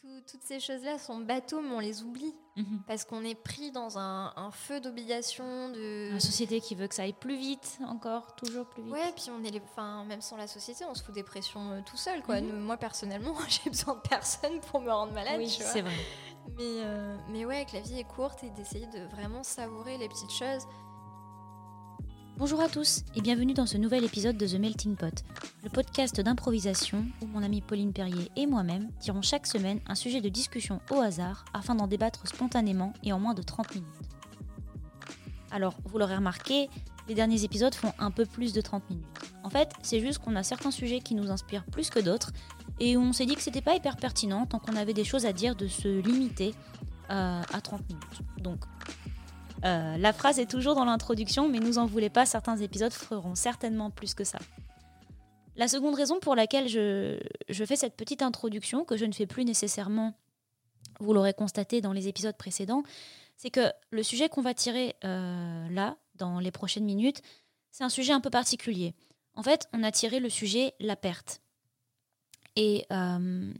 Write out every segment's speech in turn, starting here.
tout- toutes ces choses-là sont bateaux, mais on les oublie. Mhm. Parce qu'on est pris dans un, un feu d'obligation, de... La société qui veut que ça aille plus vite, encore, toujours plus vite. Ouais, puis on est les... enfin, même sans la société, on se fout des pressions euh, tout seul. Quoi. Mhm. Moi, personnellement, j'ai besoin de personne pour me rendre malade. oui, c'est vrai. Mais, euh, mais ouais, que la vie est courte et d'essayer de vraiment savourer les petites choses. Bonjour à tous et bienvenue dans ce nouvel épisode de The Melting Pot, le podcast d'improvisation où mon amie Pauline Perrier et moi-même tirons chaque semaine un sujet de discussion au hasard afin d'en débattre spontanément et en moins de 30 minutes. Alors, vous l'aurez remarqué, les derniers épisodes font un peu plus de 30 minutes. En fait, c'est juste qu'on a certains sujets qui nous inspirent plus que d'autres et où on s'est dit que c'était pas hyper pertinent tant qu'on avait des choses à dire de se limiter euh, à 30 minutes. Donc, euh, la phrase est toujours dans l'introduction, mais nous en voulez pas, certains épisodes feront certainement plus que ça. La seconde raison pour laquelle je, fais cette petite introduction, que je ne fais plus nécessairement, vous l'aurez constaté dans les épisodes précédents, c'est que le sujet qu'on va tirer euh, là, dans les prochaines minutes, c'est un sujet un peu particulier. En fait, on a tiré le sujet la perte. Et euh,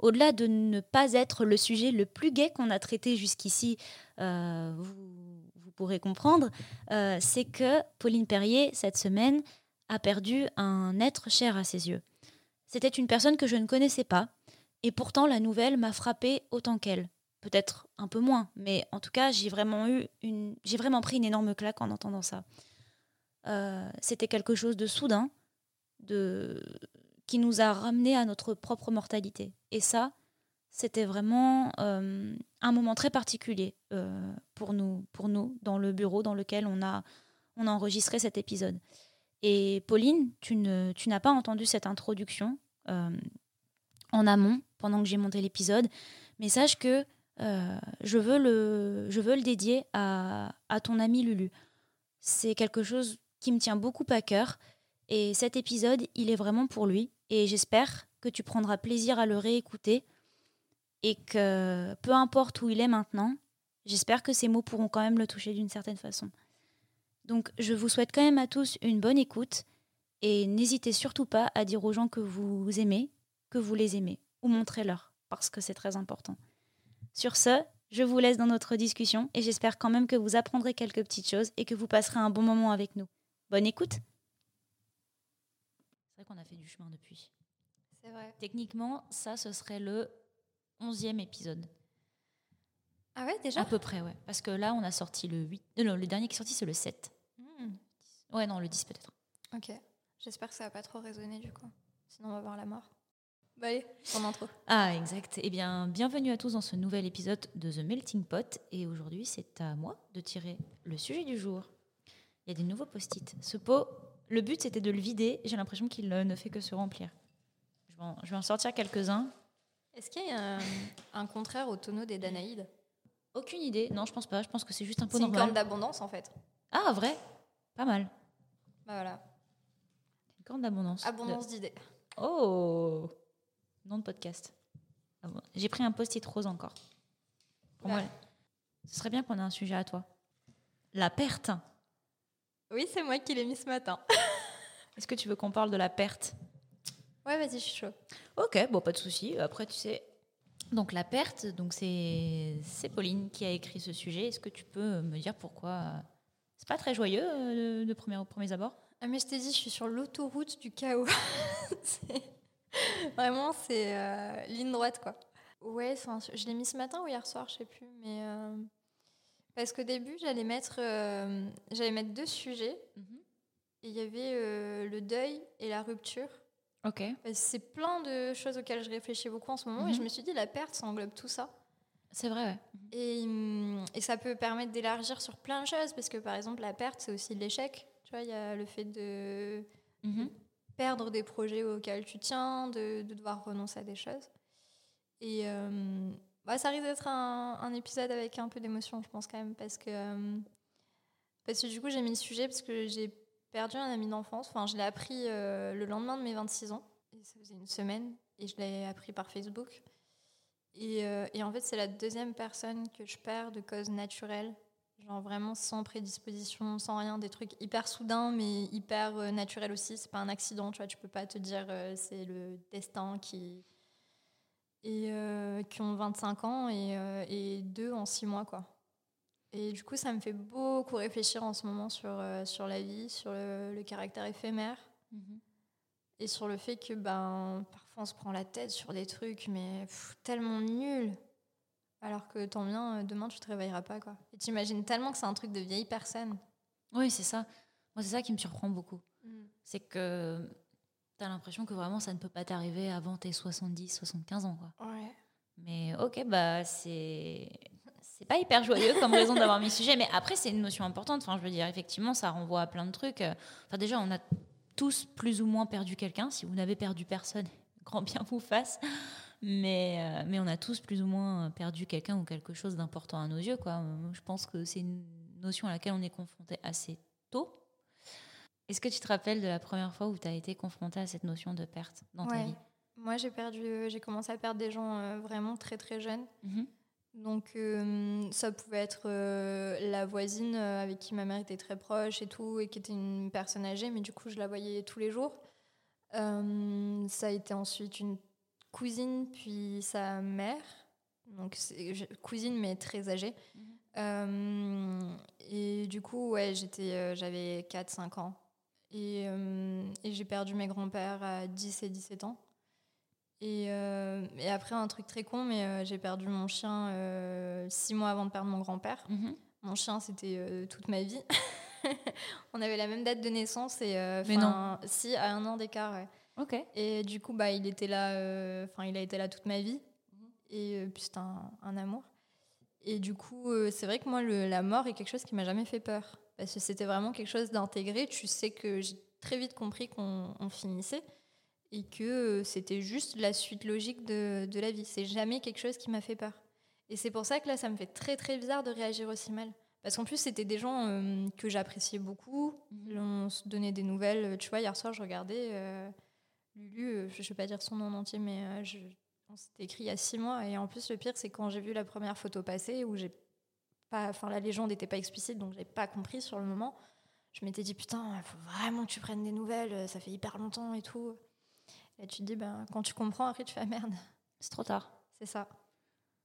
au-delà de ne pas être le sujet le plus gai qu'on a traité jusqu'ici, euh, vous, pourrez comprendre, euh, c'est que Pauline Perrier, cette semaine, a perdu un être cher à ses yeux. C'était une personne que je ne connaissais pas, et pourtant la nouvelle m'a frappée autant qu'elle. Peut-être un peu moins, mais en tout cas, j'ai vraiment eu j'ai vraiment pris une énorme claque en entendant ça. Euh, C'était quelque chose de soudain, de qui nous a ramené à notre propre mortalité. Et ça, c'était vraiment euh, un moment très particulier euh, pour, nous, pour nous, dans le bureau dans lequel on a, on a enregistré cet épisode. Et Pauline, tu, ne, tu n'as pas entendu cette introduction euh, en amont pendant que j'ai monté l'épisode, mais sache que je, veux le, je veux le dédier à, à ton ami Lulu. C'est quelque chose qui me tient beaucoup à cœur. Et cet épisode, il est vraiment pour lui. Et j'espère que tu prendras plaisir à le réécouter et que peu importe où il est maintenant, j'espère que ces mots pourront quand même le toucher d'une certaine façon. Donc je vous souhaite quand même à tous une bonne écoute et n'hésitez surtout pas à dire aux gens que vous aimez, que vous les aimez, ou montrez-leur, parce que c'est très important. Sur ce, je vous laisse dans notre discussion et j'espère quand même que vous apprendrez quelques petites choses et que vous passerez un bon moment avec nous. Bonne écoute vrai qu'on a fait du chemin depuis. C'est vrai. Techniquement, ça, ce serait le 11e épisode. Ah ouais, déjà? À peu près, ouais. Parce que là, on a sorti le 8. euh, Non, le dernier qui est sorti, c'est le 7. Hmm, Ouais, non, le 10 peut-être. Ok. J'espère que ça va pas trop résonner du coup. Sinon, on va voir la mort. Bah allez, ton intro. Ah, exact. Eh bien, bienvenue à tous dans ce nouvel épisode de The Melting Pot. Et aujourd'hui, c'est à moi de tirer le sujet du jour. Il y a des nouveaux post-it. Ce pot, le but, c'était de le vider. J'ai l'impression qu'il euh, ne fait que se remplir. Je vais en, je vais en sortir quelques-uns. Est-ce qu'il y a un, un contraire au tonneau des Danaïdes? Aucune idée. Non, je pense pas. Je pense que c'est juste un pot C'est une normal. corne d'abondance en fait. Ah, vrai? Pas mal. Bah voilà. Une corne d'abondance. Abondance d'idées. Oh Nom de podcast. Ah bon. J'ai pris un post-it rose encore. Pour Ouais. moi, ce serait bien qu'on ait un sujet à toi. La perte. Oui, c'est moi qui l'ai mis ce matin. Est-ce que tu veux qu'on parle de la perte? Ouais, vas-y, je suis chaud. Ok, bon, pas de souci. Après, tu sais. Donc, la perte, donc c'est c'est Pauline qui a écrit ce sujet. Est-ce que tu peux me dire pourquoi? C'est pas très joyeux euh, de, de premier, aux premiers abords Ah mais je t'ai dit, je suis sur l'autoroute du chaos. C'est- Vraiment, c'est euh, ligne droite, quoi. Ouais, je l'ai mis ce matin ou hier soir, je sais plus, mais... euh, Parce qu'au début, j'allais mettre, euh, j'allais mettre deux sujets. Et il y avait euh, le deuil et la rupture. Ok. C'est plein de choses auxquelles je réfléchis beaucoup en ce moment. Et Mhm. je me suis dit, la perte, ça englobe tout ça. C'est vrai, ouais. Et, hum, et ça peut permettre d'élargir sur plein de choses. Parce que, par exemple, la perte, c'est aussi l'échec. Tu vois, il y a le fait de Mhm. perdre des projets auxquels tu tiens, de, de devoir renoncer à des choses. Et euh, bah, ça risque d'être un, épisode avec un peu d'émotion, je pense quand même, parce que, euh, parce que du coup j'ai mis le sujet parce que j'ai perdu un ami d'enfance. Enfin, je l'ai appris euh, le lendemain de mes 26 ans, et ça faisait une semaine, et je l'ai appris par Facebook. Et, euh, et en fait, c'est la deuxième personne que je perds de cause naturelle. Genre vraiment sans prédisposition, sans rien, des trucs hyper soudains, mais hyper naturels aussi. C'est pas un accident, tu vois. Tu peux pas te dire c'est le destin qui, et qui ont 25 ans et, et deux en 6 mois, quoi. Et du coup, ça me fait beaucoup réfléchir en ce moment sur, sur la vie, sur le, caractère éphémère. Mhm. Et sur le fait que ben, parfois on se prend la tête sur des trucs, mais tellement nuls. Alors que tant bien, euh, demain tu te réveilleras pas. Quoi. Et tu imagines tellement que c'est un truc de vieille personne. Oui, c'est ça. Moi, c'est ça qui me surprend beaucoup. Mm. C'est que tu as l'impression que vraiment ça ne peut pas t'arriver avant tes 70, 75 ans. Quoi. Ouais. Mais ok, bah c'est. C'est pas hyper joyeux comme raison d'avoir mis sujet, mais après c'est une notion importante. Enfin, je veux dire, effectivement, ça renvoie à plein de trucs. Enfin, déjà, on a tous plus ou moins perdu quelqu'un. Si vous n'avez perdu personne, grand bien vous fasse. Mais, euh, mais on a tous plus ou moins perdu quelqu'un ou quelque chose d'important à nos yeux. Quoi. Je pense que c'est une notion à laquelle on est confronté assez tôt. Est-ce que tu te rappelles de la première fois où tu as été confronté à cette notion de perte dans ta vie? Moi, j'ai perdu, j'ai commencé à perdre des gens euh, vraiment très très jeunes. Mhm. Donc euh, ça pouvait être euh, la voisine avec qui ma mère était très proche et tout, et qui était une personne âgée, mais du coup je la voyais tous les jours. ça a été ensuite une cousine, puis sa mère, donc cousine mais très âgée. Mhm. et du coup, ouais, j'étais, j'avais 4-5 ans. Et, et j'ai perdu mes grands-pères à 10 et 17 ans. Euh, et, après, un truc très con, mais euh, j'ai perdu mon chien euh, six mois avant de perdre mon grand-père. Mhm. Mon chien, c'était toute ma vie. On avait la même date de naissance et mais non. si à un an d'écart. Ouais. Ok. Et du coup, bah, il était là. Enfin, il a été là toute ma vie. Mhm. Et puis c'était un, un, amour. Et du coup, c'est vrai que moi, le, la mort est quelque chose qui m'a jamais fait peur parce que c'était vraiment quelque chose d'intégré. Tu sais que j'ai très vite compris qu'on finissait et que euh, c'était juste la suite logique de, de la vie. C'est jamais quelque chose qui m'a fait peur. Et c'est pour ça que là, ça me fait très très bizarre de réagir aussi mal. Parce qu'en plus, c'était des gens euh, que j'appréciais beaucoup. Mhm. On se donnait des nouvelles. Tu vois, hier soir, je regardais euh, Lulu, je ne vais pas dire son nom entier, mais je, on s'était écrit il y a six mois. Et en plus, le pire, c'est quand j'ai vu la première photo passer, où j'ai pas, enfin, la légende n'était pas explicite, donc j'ai pas compris sur le moment. Je m'étais dit, putain, il faut vraiment que tu prennes des nouvelles, ça fait hyper longtemps et tout. Et tu te dis, ben, quand tu comprends, après, tu fais ah, merde. C'est trop tard. C'est ça.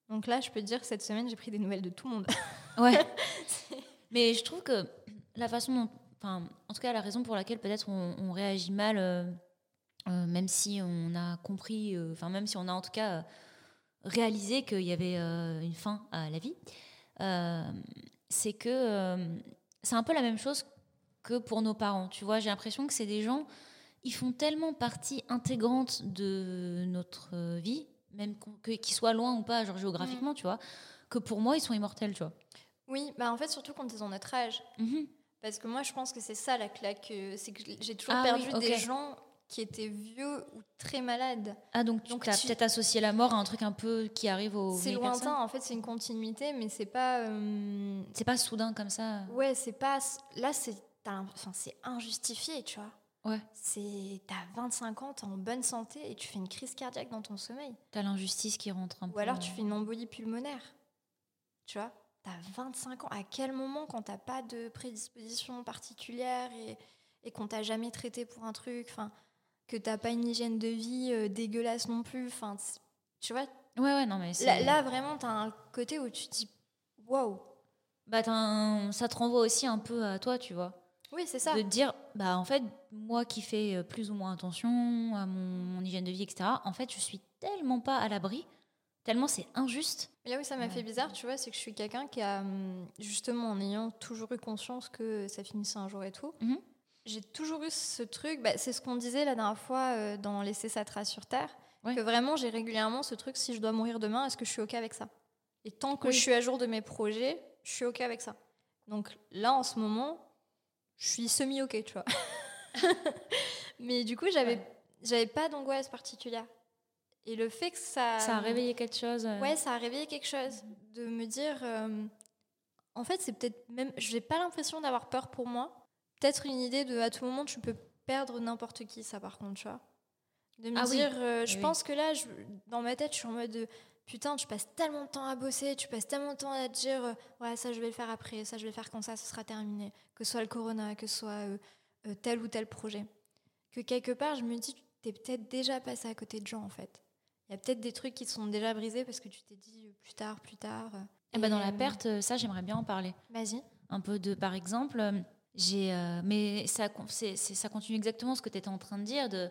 Donc là, je peux te dire que cette semaine, j'ai pris des nouvelles de tout le monde. Ouais. Mais je trouve que la façon dont. Enfin, en tout cas, la raison pour laquelle peut-être on, réagit mal, euh, euh, même si on a compris, euh, enfin, même si on a en tout cas réalisé qu'il y avait une fin à la vie, c'est que c'est un peu la même chose que pour nos parents. Tu vois, j'ai l'impression que c'est des gens ils font tellement partie intégrante de notre vie, même qu'ils soient loin ou pas, genre géographiquement, mm. tu vois, que pour moi, ils sont immortels, tu vois. Oui, bah en fait, surtout quand ils ont notre âge. Mm-hmm. Parce que moi, je pense que c'est ça la claque. Euh, c'est que j'ai toujours ah perdu des gens qui étaient vieux ou très malades. Ah, donc, donc tu as peut-être associé la mort à un truc un peu qui arrive au. C'est lointain, en fait, c'est une continuité, mais c'est pas. Euh, c'est pas soudain comme ça. Ouais, c'est pas. Là, c'est enfin, injustifié, tu vois. Ouais. C'est t'as 25 ans, t'es en bonne santé et tu fais une crise cardiaque dans ton sommeil. T'as l'injustice qui rentre un peu. Ou alors tu fais une embolie pulmonaire. Tu vois, t'as 25 ans. À quel moment, quand t'as pas de prédisposition particulière et, et qu'on t'a jamais traité pour un truc, enfin, que t'as pas une hygiène de vie euh, dégueulasse non plus, enfin, tu vois? Ouais, ouais, non, mais là, là, vraiment, t'as un côté où tu te dis, waouh. Bah, ça te renvoie aussi un peu à toi, tu vois. Oui, c'est ça. De dire, bah en fait, moi qui fais euh, plus ou moins attention à mon, hygiène de vie, etc., en fait, je suis tellement pas à l'abri, tellement c'est injuste. Et là oui, ça m'a fait bizarre, tu vois, c'est que je suis quelqu'un qui a, hum, justement, en ayant toujours eu conscience que ça finissait un jour et tout, mhm. J'ai toujours eu ce truc, bah, c'est ce qu'on disait la dernière fois euh, dans Laisser sa trace sur Terre, que vraiment j'ai régulièrement ce truc, si je dois mourir demain, est-ce que je suis OK avec ça? Et tant que je suis à jour de mes projets, je suis OK avec ça. Donc là, en ce moment, je suis semi-ok, tu vois. Mais du coup, j'avais j'avais pas d'angoisse particulière. Et le fait que ça. Ça a réveillé quelque chose. Euh. Ouais, ça a réveillé quelque chose. De me dire. Euh, en fait, c'est peut-être même. J'ai pas l'impression d'avoir peur pour moi. Peut-être une idée de à tout moment, tu peux perdre n'importe qui, ça par contre, tu vois. De me ah dire. Euh, je pense que là, je, dans ma tête, je suis en mode. De, putain, tu passes tellement de temps à bosser, tu passes tellement de temps à te dire, euh, ouais, ça je vais le faire après, ça je vais le faire quand ça, ce sera terminé, que ce soit le corona, que ce soit euh, tel ou tel projet. Que quelque part, je me dis, tu es peut-être déjà passé à côté de gens en fait. il y a peut-être des trucs qui sont déjà brisés parce que tu t'es dit plus tard, plus tard. Eh ben, dans la perte, ça, j'aimerais bien en parler. Vas-y. Un peu de, par exemple, euh, mais ça, continue exactement ce que tu étais en train de dire, de,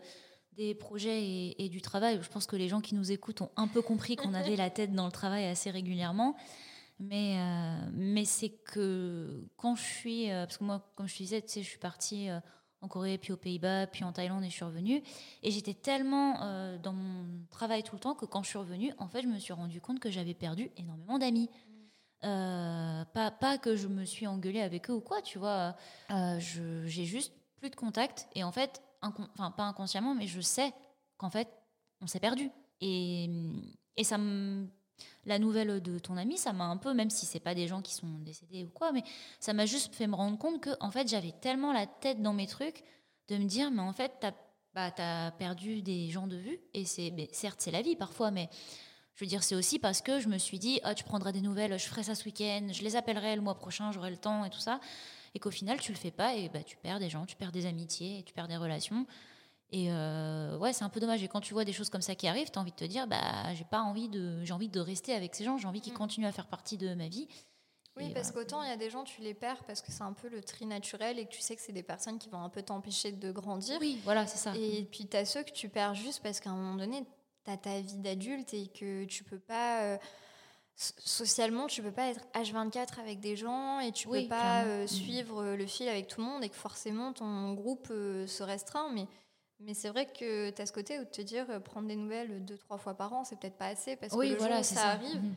des projets et, du travail. Je pense que les gens qui nous écoutent ont un peu compris qu'on avait la tête dans le travail assez régulièrement. Mais, euh, c'est que quand je suis. euh, parce que moi, comme je te disais, tu sais, je suis partie en Corée, puis aux Pays-Bas, puis en Thaïlande et je suis revenue. Et j'étais tellement dans mon travail tout le temps que quand je suis revenue, en fait, je me suis rendu compte que j'avais perdu énormément d'amis. Euh, pas, pas que je me suis engueulée avec eux ou quoi, tu vois. Euh, J'ai juste plus de contact. Et en fait, enfin, pas inconsciemment, mais je sais qu'en fait, on s'est perdu. Et, et ça. La nouvelle de ton ami, ça m'a un peu, même si c'est pas des gens qui sont décédés ou quoi, mais ça m'a juste fait me rendre compte que en fait j'avais tellement la tête dans mes trucs de me dire mais en fait t'as bah, as perdu des gens de vue et c'est certes c'est la vie parfois mais je veux dire c'est aussi parce que je me suis dit ah tu prendras des nouvelles je ferai ça ce week-end je les appellerai le mois prochain j'aurai le temps et tout ça et qu'au final tu le fais pas et bah tu perds des gens tu perds des amitiés tu perds des relations et euh, ouais, c'est un peu dommage. Et quand tu vois des choses comme ça qui arrivent, tu as envie de te dire, bah, j'ai pas envie de, j'ai envie de rester avec ces gens, j'ai envie qu'ils Mm. continuent à faire partie de ma vie. Oui, Et parce qu'autant il y a des gens, tu les perds parce que c'est un peu le tri naturel et que tu sais que c'est des personnes qui vont un peu t'empêcher de grandir. Oui, voilà, c'est ça. Et puis tu as ceux que tu perds juste parce qu'à un moment donné, as ta vie d'adulte et que tu peux pas. euh, so- socialement, tu peux pas être H24 avec des gens et tu Oui, peux pas euh, suivre euh, le fil avec tout le monde et que forcément ton groupe euh, se restreint. Mais, mais c'est vrai que tu as ce côté où de te dire prendre des nouvelles deux, trois fois par an, c'est peut-être pas assez parce que le voilà, jour où c'est ça, ça. arrive, Mhm.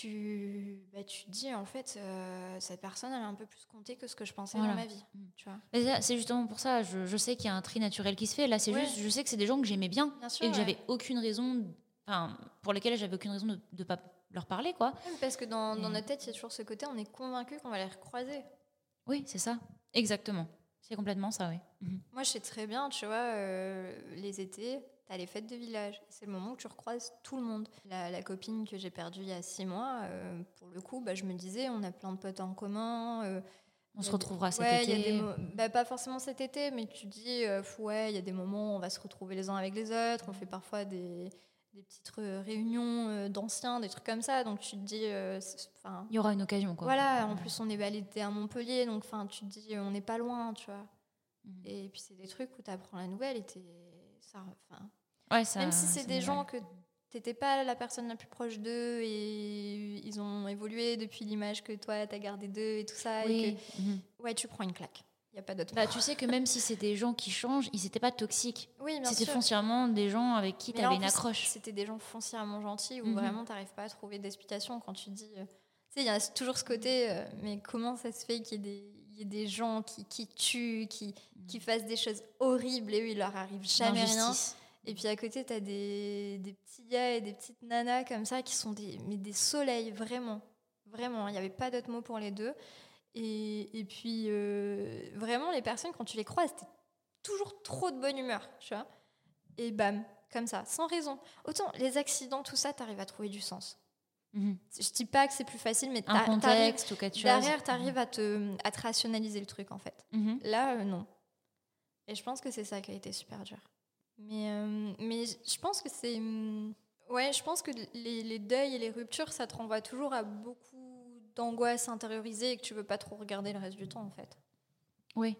Tu, bah, tu te dis en fait, euh, cette personne elle a un peu plus compté que ce que je pensais Voilà. dans ma vie. Mhm. Tu vois C'est justement pour ça, je, je sais qu'il y a un tri naturel qui se fait. Là, c'est Ouais. juste, je sais que c'est des gens que j'aimais bien Bien sûr. et que ouais. j'avais aucune raison, enfin, pour lesquels j'avais aucune raison de ne pas leur parler, quoi. Parce que dans, dans notre tête, il y a toujours ce côté, on est convaincu qu'on va les recroiser. Oui, c'est ça. Exactement. C'est complètement ça, oui. Moi, je sais très bien, tu vois, euh, les étés, t'as les fêtes de village. C'est le moment où tu recroises tout le monde. La, la copine que j'ai perdue il y a six mois, euh, pour le coup, bah, je me disais, on a plein de potes en commun. euh, On se a des- retrouvera cet ouais, il y a été. des mo- bah, pas forcément cet été, mais tu dis, euh, ouais, il y a des moments où on va se retrouver les uns avec les autres. On fait parfois des, des petites réunions d'anciens, des trucs comme ça. Donc tu te dis, enfin, Il y aura une occasion, quoi. voilà, en plus on est validé à Montpellier, donc enfin tu te dis on n'est pas loin, tu vois. Mhm. Et puis c'est des trucs où tu apprends la nouvelle et ça, enfin, Ouais, ça- même si c'est des gens que t'étais pas la personne la plus proche d'eux et ils ont évolué depuis l'image que toi t'as gardé d'eux et tout ça, et Oui. Mhm. que ouais tu prends une claque. Il a pas d'autre. Bah, tu sais que même si c'est des gens qui changent, ils n'étaient pas toxiques. oui, C'était foncièrement des gens avec qui tu avais une accroche. C'était des gens foncièrement gentils où Mhm. vraiment t'arrives pas à trouver d'explication quand tu dis. euh, tu sais, il y a toujours ce côté, euh, mais comment ça se fait qu'il y ait des, il y ait des gens qui, qui tuent, qui, qui fassent des choses horribles et eux, il leur arrive jamais rien. Et puis à côté, t'as des, des petits gars et des petites nanas comme ça qui sont des, mais des soleils, vraiment. Vraiment, il n'y avait pas d'autre mot pour les deux. Et, et puis, euh, vraiment, les personnes, quand tu les croises, t'es toujours trop de bonne humeur, tu vois. Et bam, comme ça, sans raison. Autant les accidents, tout ça, t'arrives à trouver du sens. Mhm. Je dis pas que c'est plus facile, mais Un contexte ou quelque chose. derrière, t'arrives à te, à te rationaliser le truc, en fait. Mhm. Là, euh, non. Et je pense que c'est ça qui a été super dur. Mais, euh, mais je pense que c'est. hum, Ouais, je pense que les, deuils et les ruptures, ça te renvoie toujours à beaucoup d'angoisse intériorisée et que tu veux pas trop regarder le reste du temps, en fait. Oui,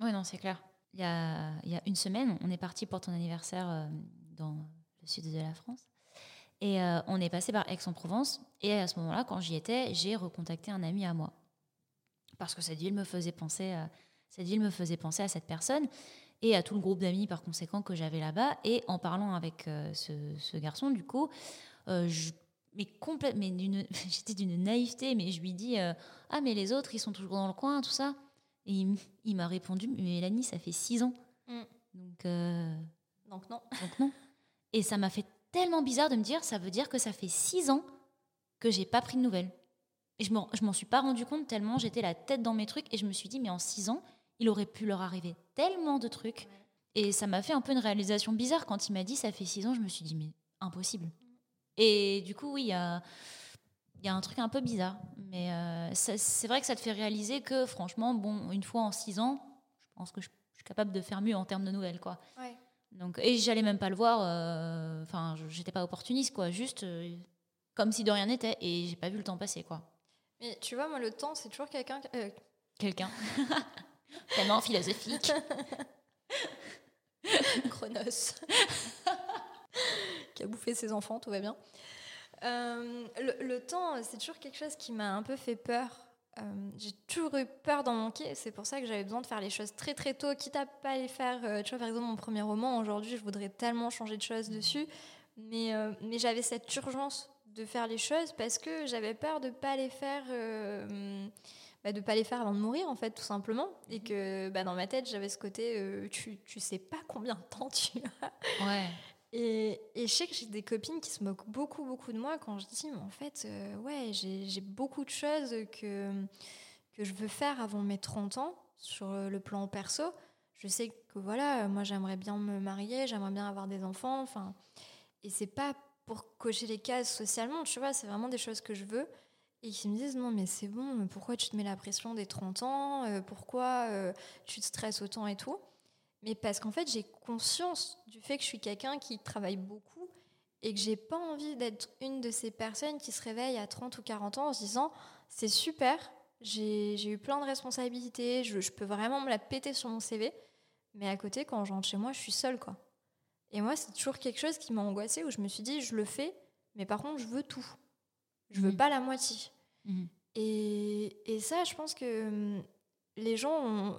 oui, non, c'est clair. Il y, a, y a une semaine, on est parti pour ton anniversaire euh, dans le sud de la France. Et euh, on est passé par Aix-en-Provence. Et à ce moment-là, quand j'y étais, j'ai recontacté un ami à moi. Parce que cette ville me faisait penser cette ville me faisait penser à cette personne et à tout le groupe d'amis par conséquent que j'avais là-bas. Et en parlant avec euh, ce, ce garçon, du coup, euh, je, mais j'étais d'une naïveté, mais je lui dis euh, Ah, mais les autres, ils sont toujours dans le coin, tout ça. Et il, m'a répondu Mais Mélanie, ça fait six ans. Mm. Donc, euh, Donc, non. donc non. Et ça m'a fait tellement bizarre de me dire Ça veut dire que ça fait six ans que j'ai pas pris de nouvelles. Et je m'en je m'en suis pas rendu compte tellement j'étais la tête dans mes trucs. Et je me suis dit Mais en six ans, il aurait pu leur arriver tellement de trucs. Et ça m'a fait un peu une réalisation bizarre quand il m'a dit ça fait six ans. Je me suis dit mais impossible. Et du coup oui, il y a, il y a un truc un peu bizarre. Mais euh, c'est vrai que ça te fait réaliser que franchement, bon, une fois en six ans, je pense que je, je suis capable de faire mieux en termes de nouvelles quoi. Ouais. Donc, et j'allais même pas le voir. euh, Enfin, j'étais pas opportuniste, quoi. Juste euh, comme si de rien n'était. Et j'ai pas vu le temps passer, quoi. Mais tu vois, moi, le temps, c'est toujours quelqu'un. Quelqu'un. Tellement philosophique. Chronos. qui a bouffé ses enfants, tout va bien. Euh, le, temps, c'est toujours quelque chose qui m'a un peu fait peur. Euh, j'ai toujours eu peur d'en manquer. C'est pour ça que j'avais besoin de faire les choses très très tôt, quitte à pas les faire. euh, tu vois, par exemple, mon premier roman, aujourd'hui, je voudrais tellement changer de choses dessus. Mais, mais j'avais cette urgence de faire les choses parce que j'avais peur de pas les faire. Bah, de pas les faire avant de mourir en fait tout simplement et que bah, dans ma tête j'avais ce côté euh, tu, tu sais pas combien de temps tu as Ouais. et, et je sais que j'ai des copines qui se moquent beaucoup, beaucoup de moi quand je dis, mais en fait, euh, ouais, j'ai j'ai beaucoup de choses que, que je veux faire avant mes 30 ans sur le plan perso. Je sais que voilà, moi j'aimerais bien me marier, j'aimerais bien avoir des enfants, enfin, et c'est pas pour cocher les cases socialement, tu vois, c'est vraiment des choses que je veux. Et qui me disent, non, mais c'est bon, mais pourquoi tu te mets la pression des 30 ans Euh, Pourquoi euh, tu te stresses autant et tout? Mais parce qu'en fait, j'ai conscience du fait que je suis quelqu'un qui travaille beaucoup et que j'ai pas envie d'être une de ces personnes qui se réveillent à 30 ou 40 ans en se disant c'est super, j'ai eu plein de responsabilités, je, je peux vraiment me la péter sur mon CV, mais à côté, quand je rentre chez moi, je suis seule, quoi. Et moi, c'est toujours quelque chose qui m'a angoissée où je me suis dit je le fais, mais par contre, je veux tout. Je veux Mhm. pas la moitié. Mhm. Et, et ça, je pense que hum, les gens ont,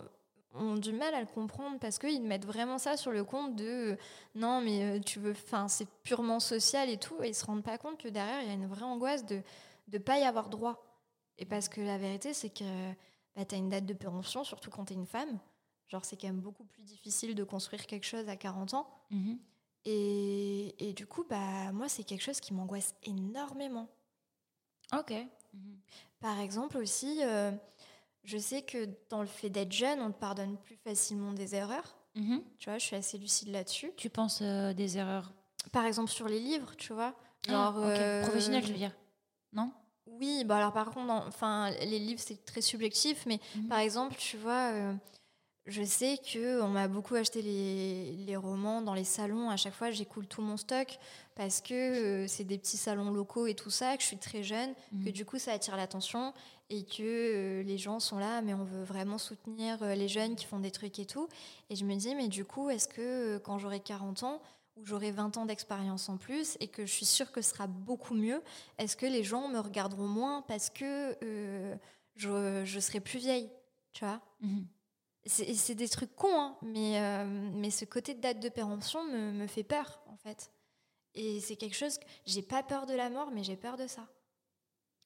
ont du mal à le comprendre parce qu'ils mettent vraiment ça sur le compte de euh, non, mais euh, tu veux, enfin, c'est purement social et tout, et ils se rendent pas compte que derrière, il y a une vraie angoisse de ne pas y avoir droit. Et parce que la vérité, c'est que bah, tu as une date de péremption, surtout quand tu es une femme. Genre, c'est quand même beaucoup plus difficile de construire quelque chose à 40 ans. Mhm. Et, et du coup, bah, moi, c'est quelque chose qui m'angoisse énormément. Ok. Mhm. Par exemple aussi, euh, je sais que dans le fait d'être jeune, on te pardonne plus facilement des erreurs. Mhm. Tu vois, je suis assez lucide là-dessus. Tu penses euh, des erreurs Par exemple sur les livres, tu vois. Ah, Genre, euh, Professionnelles, je veux dire. Non? Oui, bah alors par contre, enfin, les livres c'est très subjectif, mais Mhm. par exemple, tu vois, je sais que on m'a beaucoup acheté les, les romans dans les salons. À chaque fois, j'écoule tout mon stock parce que euh, c'est des petits salons locaux et tout ça, que je suis très jeune, que Mhm. du coup ça attire l'attention et que euh, les gens sont là, mais on veut vraiment soutenir euh, les jeunes qui font des trucs et tout. Et je me dis, mais du coup, est-ce que quand j'aurai 40 ans, ou j'aurai 20 ans d'expérience en plus et que je suis sûre que ce sera beaucoup mieux, est-ce que les gens me regarderont moins parce que euh, je, je serai plus vieille Tu vois? Mhm. c'est c'est des trucs cons, hein, mais, euh, mais ce côté de date de péremption me, me fait peur, en fait. Et c'est quelque chose que j'ai pas peur de la mort, mais j'ai peur de ça.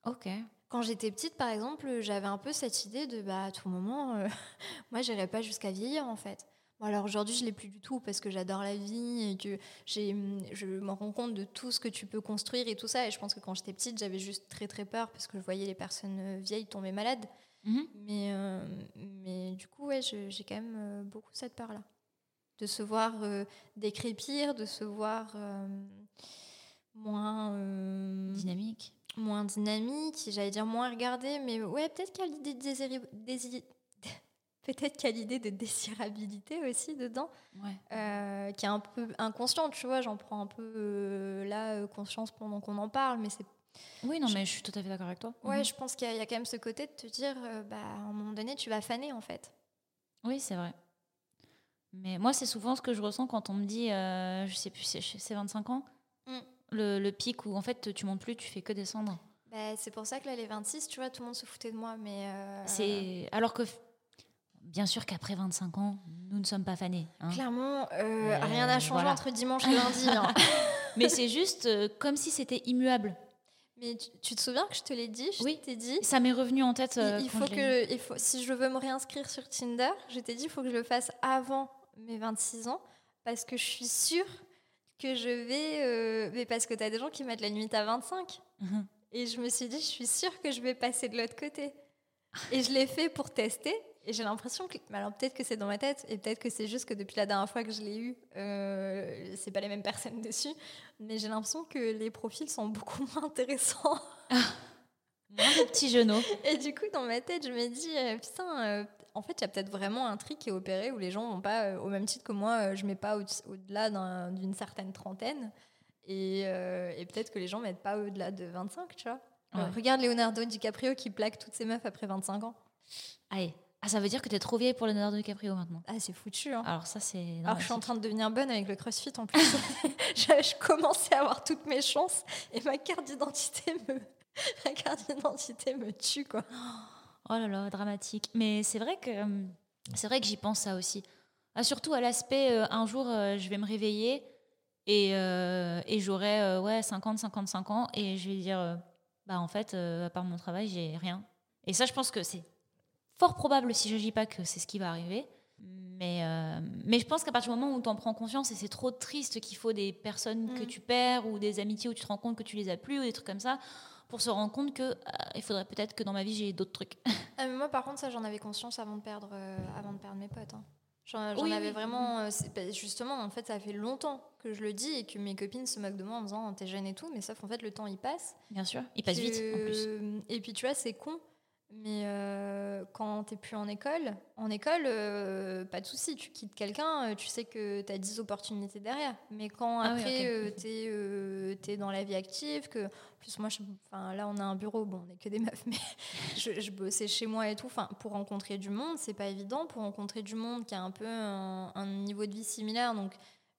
Ok. Quand j'étais petite, par exemple, j'avais un peu cette idée de bah, à tout moment, euh, moi, j'irai pas jusqu'à vieillir, en fait. Bon, alors aujourd'hui, je l'ai plus du tout parce que j'adore la vie et que j'ai, je me rends compte de tout ce que tu peux construire et tout ça. Et je pense que quand j'étais petite, j'avais juste très très peur parce que je voyais les personnes euh, vieilles tomber malades. Mhm. Mais, euh, mais du coup, ouais, j'ai quand même euh, beaucoup cette peur-là. De se voir euh, décrépir, de se voir euh, moins, Dynamique. moins dynamique, j'allais dire moins regardé, mais ouais, peut-être qu'il y a l'idée de Peut-être l'idée de désirabilité aussi dedans, Ouais. qui est un peu inconsciente, tu vois. J'en prends un peu là conscience pendant qu'on en parle, mais c'est Oui, non, mais je suis tout à fait d'accord avec toi. ouais, Mhm. je pense qu'il y, a- il y a quand même ce côté de te dire, euh, bah, à un moment donné, tu vas faner en fait. Oui, c'est vrai. Mais moi, c'est souvent ce que je ressens quand on me dit, euh, je sais plus, c'est c'est 25 ans, Mm. le, le pic où en fait tu montes plus, tu fais que descendre. Bah, c'est pour ça que là, les 26, tu vois, tout le monde se foutait de moi. Mais euh, C'est alors que bien sûr qu'après 25 ans, nous ne sommes pas fanés. hein. clairement, euh, Euh, rien n'a changé voilà. entre dimanche et lundi. hein. Mais c'est juste euh, comme si c'était immuable. Mais tu, tu te souviens que je te l'ai dit Je Oui. t'ai dit. Ça m'est revenu en tête. Il, euh, il faut que, il faut, si je veux me réinscrire sur Tinder, je t'ai dit, il faut que je le fasse avant mes 26 ans, parce que je suis sûre que je vais... euh, mais parce que tu as des gens qui mettent la limite à 25. Mhm. Et je me suis dit, je suis sûre que je vais passer de l'autre côté. Et je l'ai fait pour tester. Et j'ai l'impression que. Alors peut-être que c'est dans ma tête, et peut-être que c'est juste que depuis la dernière fois que je l'ai eu, euh, c'est pas les mêmes personnes dessus. Mais j'ai l'impression que les profils sont beaucoup moins intéressants. Moi, le petit genou. Et du coup, dans ma tête, je me dis, euh, putain, euh, en fait, il y a peut-être vraiment un tri qui est opéré où les gens vont pas, au même titre que moi, je mets pas au-delà d'une certaine trentaine. Et, et peut-être que les gens mettent pas au-delà de 25, tu vois. regarde Leonardo DiCaprio qui plaque toutes ses meufs après 25 ans. Allez, ah, ça veut dire que tu es trop vieille pour Leonardo DiCaprio maintenant. Ah, c'est foutu. Hein. Alors, ça, c'est. Alors, je suis en train de devenir bonne avec le crossfit en plus. je, je, commençais à avoir toutes mes chances et ma carte d'identité me. ma carte d'identité me tue, quoi. Oh là là, dramatique. Mais c'est vrai que. Euh, c'est vrai que j'y pense ça aussi. Ah, surtout à l'aspect, euh, un jour, euh, je vais me réveiller et, et j'aurai ouais, 50, 55 ans et je vais dire, bah en fait, à part mon travail, j'ai rien. Et ça, je pense que c'est fort probable, si je ne dis pas que c'est ce qui va arriver. Mais, euh, mais je pense qu'à partir du moment où tu en prends conscience, et c'est trop triste qu'il faut des personnes que mm. tu perds ou des amitiés où tu te rends compte que tu les as plus ou des trucs comme ça, pour se rendre compte que euh, il faudrait peut-être que dans ma vie j'ai d'autres trucs. Ah, moi par contre ça j'en avais conscience avant de perdre, euh, avant de perdre mes potes. Hein. J'en avais vraiment. Bah, justement, en fait, ça fait longtemps que je le dis et que mes copines se moquent de moi en disant t'es jeune et tout, mais sauf qu'en fait, le temps il passe. Bien sûr, il passe vite en plus. Et puis, tu vois, c'est con mais euh, quand tu n'es plus en école, en école, euh, pas de souci, tu quittes quelqu'un, euh, tu sais que tu as 10 opportunités derrière. Mais quand ah après, tu es, dans la vie active, que plus moi, je, là on a un bureau, bon, on n'est que des meufs, mais je, je, bossais chez moi et tout. Pour rencontrer du monde, c'est pas évident. Pour rencontrer du monde qui a un peu un, un, niveau de vie similaire, donc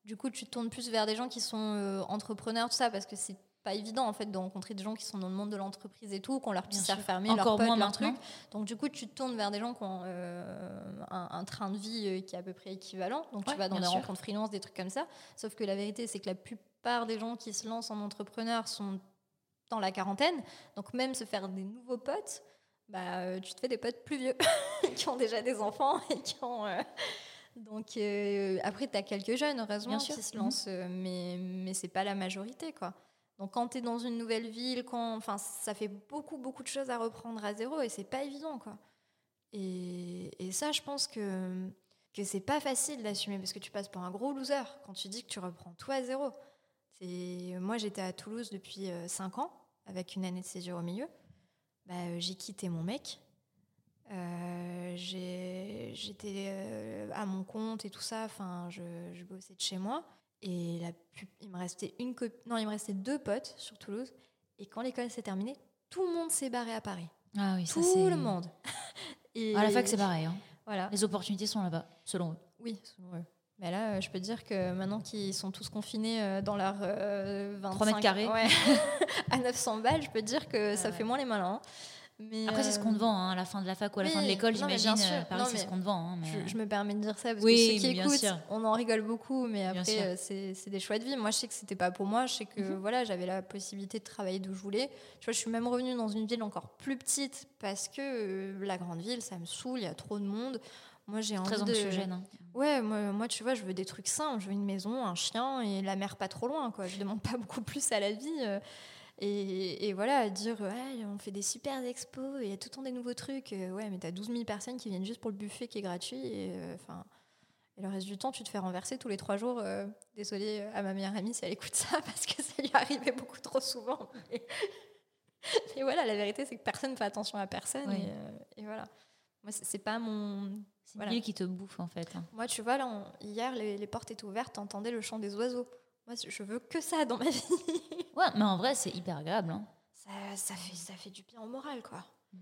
du coup, tu te tournes plus vers des gens qui sont entrepreneurs, tout ça, parce que c'est pas évident en fait de rencontrer des gens qui sont dans le monde de l'entreprise et tout, qu'on leur puisse faire fermer leur potes, leur truc. Donc du coup, tu te tournes vers des gens qui ont euh, un, train de vie euh, qui est à peu près équivalent. Donc tu vas dans des rencontres freelance, des trucs comme ça. Sauf que la vérité, c'est que la plupart des gens qui se lancent en entrepreneur sont dans la quarantaine. Donc même se faire des nouveaux potes, bah, euh, tu te fais des potes plus vieux qui ont déjà des enfants et qui ont... Donc après, tu as quelques jeunes, heureusement, qui se lancent, mais, mais c'est pas la majorité, quoi. Donc quand tu es dans une nouvelle ville, quand, enfin, ça fait beaucoup, beaucoup de choses à reprendre à zéro et c'est pas évident. quoi. Et, ça, je pense que, que c'est pas facile d'assumer parce que tu passes pour un gros loser quand tu dis que tu reprends tout à zéro. Moi, j'étais à Toulouse depuis 5 euh, ans avec une année de césure au milieu. Bah, euh, j'ai quitté mon mec. Euh, j'étais à mon compte et tout ça. Enfin, je, je bossais de chez moi. Et la, il me restait une non, il me restait deux potes sur Toulouse. Et quand l'école s'est terminée, tout le monde s'est barré à Paris. Ah oui, tout ça le monde. et à la fac, c'est pareil. Hein. Voilà. Les opportunités sont là-bas, selon eux. Oui, selon eux. Mais là, je peux te dire que maintenant qu'ils sont tous confinés euh, dans leur 25 euh, mètres carrés à 900 balles, je peux te dire que ça fait moins les malins. Après, c'est ce qu'on te vend hein, à la fin de la fac ou à la fin de l'école, j'imagine. Euh, Paris, c'est ce qu'on te vend. Hein, je, me permets de dire ça parce que ceux qui écoutent, on en rigole beaucoup, mais après, euh, c'est des choix de vie. Moi, je sais que c'était pas pour moi. Je sais que mhm. voilà, j'avais la possibilité de travailler d'où je voulais. Tu vois, je suis même revenue dans une ville encore plus petite parce que euh, la grande ville, ça me saoule, il y a trop de monde. Moi, j'ai envie de. Hein. Ouais, moi, moi, tu vois, je veux des trucs simples. Je veux une maison, un chien et la mer pas trop loin. Quoi. Je demande pas beaucoup plus à la vie. Et, voilà, dire on fait des super expos, il y a tout le temps des nouveaux trucs. Euh, ouais, mais t'as 12 000 personnes qui viennent juste pour le buffet qui est gratuit. Et, euh, enfin et le reste du temps, tu te fais renverser tous les trois jours. Euh, désolée à ma meilleure amie si elle écoute ça, parce que ça lui arrivait beaucoup trop souvent. Et, voilà, la vérité, c'est que personne ne fait attention à personne. Et, voilà. Moi, c'est pas mon. C'est voilà. qui te bouffe, en fait. Moi, tu vois, là, hier, les, les portes étaient ouvertes, t'entendais le chant des oiseaux. Moi, je veux que ça dans ma vie. ouais, mais en vrai, c'est hyper agréable. Hein. Ça, ça, fait, ça fait du bien au moral, quoi. Mm.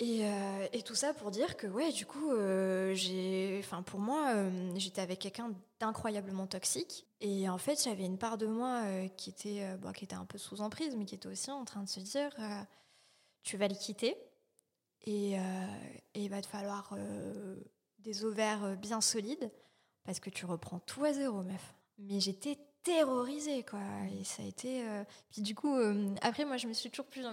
Et, euh, et, tout ça pour dire que, ouais, du coup, euh, j'ai, enfin, pour moi, euh, j'étais avec quelqu'un d'incroyablement toxique. Et en fait, j'avais une part de moi qui, était, bon, qui était un peu sous emprise, mais qui était aussi en train de se dire tu vas le quitter et, et il va te falloir des ovaires bien solides parce que tu reprends tout à zéro, meuf mais j'étais terrorisée quoi et ça a été euh, puis du coup euh, après moi je me suis toujours plus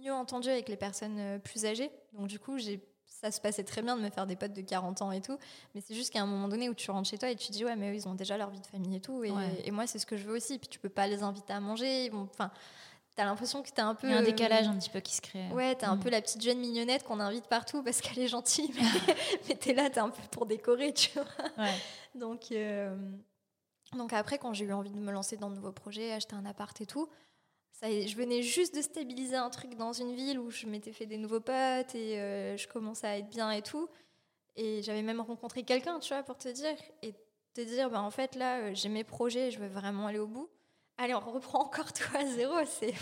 mieux entendue avec les personnes euh, plus âgées donc du coup j'ai ça se passait très bien de me faire des potes de 40 ans et tout mais c'est juste qu'à un moment donné où tu rentres chez toi et tu te dis ouais mais eux ils ont déjà leur vie de famille et tout et, et moi c'est ce que je veux aussi puis tu peux pas les inviter à manger enfin T'as l'impression que t'as un peu. Il y a un décalage un petit peu qui se crée. Ouais, t'as un mm. peu la petite jeune mignonnette qu'on invite partout parce qu'elle est gentille, mais, mais t'es là, t'es un peu pour décorer, tu vois. Ouais. Donc, donc après, quand j'ai eu envie de me lancer dans de nouveaux projets, acheter un appart et tout, ça, je venais juste de stabiliser un truc dans une ville où je m'étais fait des nouveaux potes et euh, je commençais à être bien et tout. Et j'avais même rencontré quelqu'un, tu vois, pour te dire. Et te dire, bah, en fait, là, euh, j'ai mes projets, je veux vraiment aller au bout. Allez, on reprend encore toi à zéro, c'est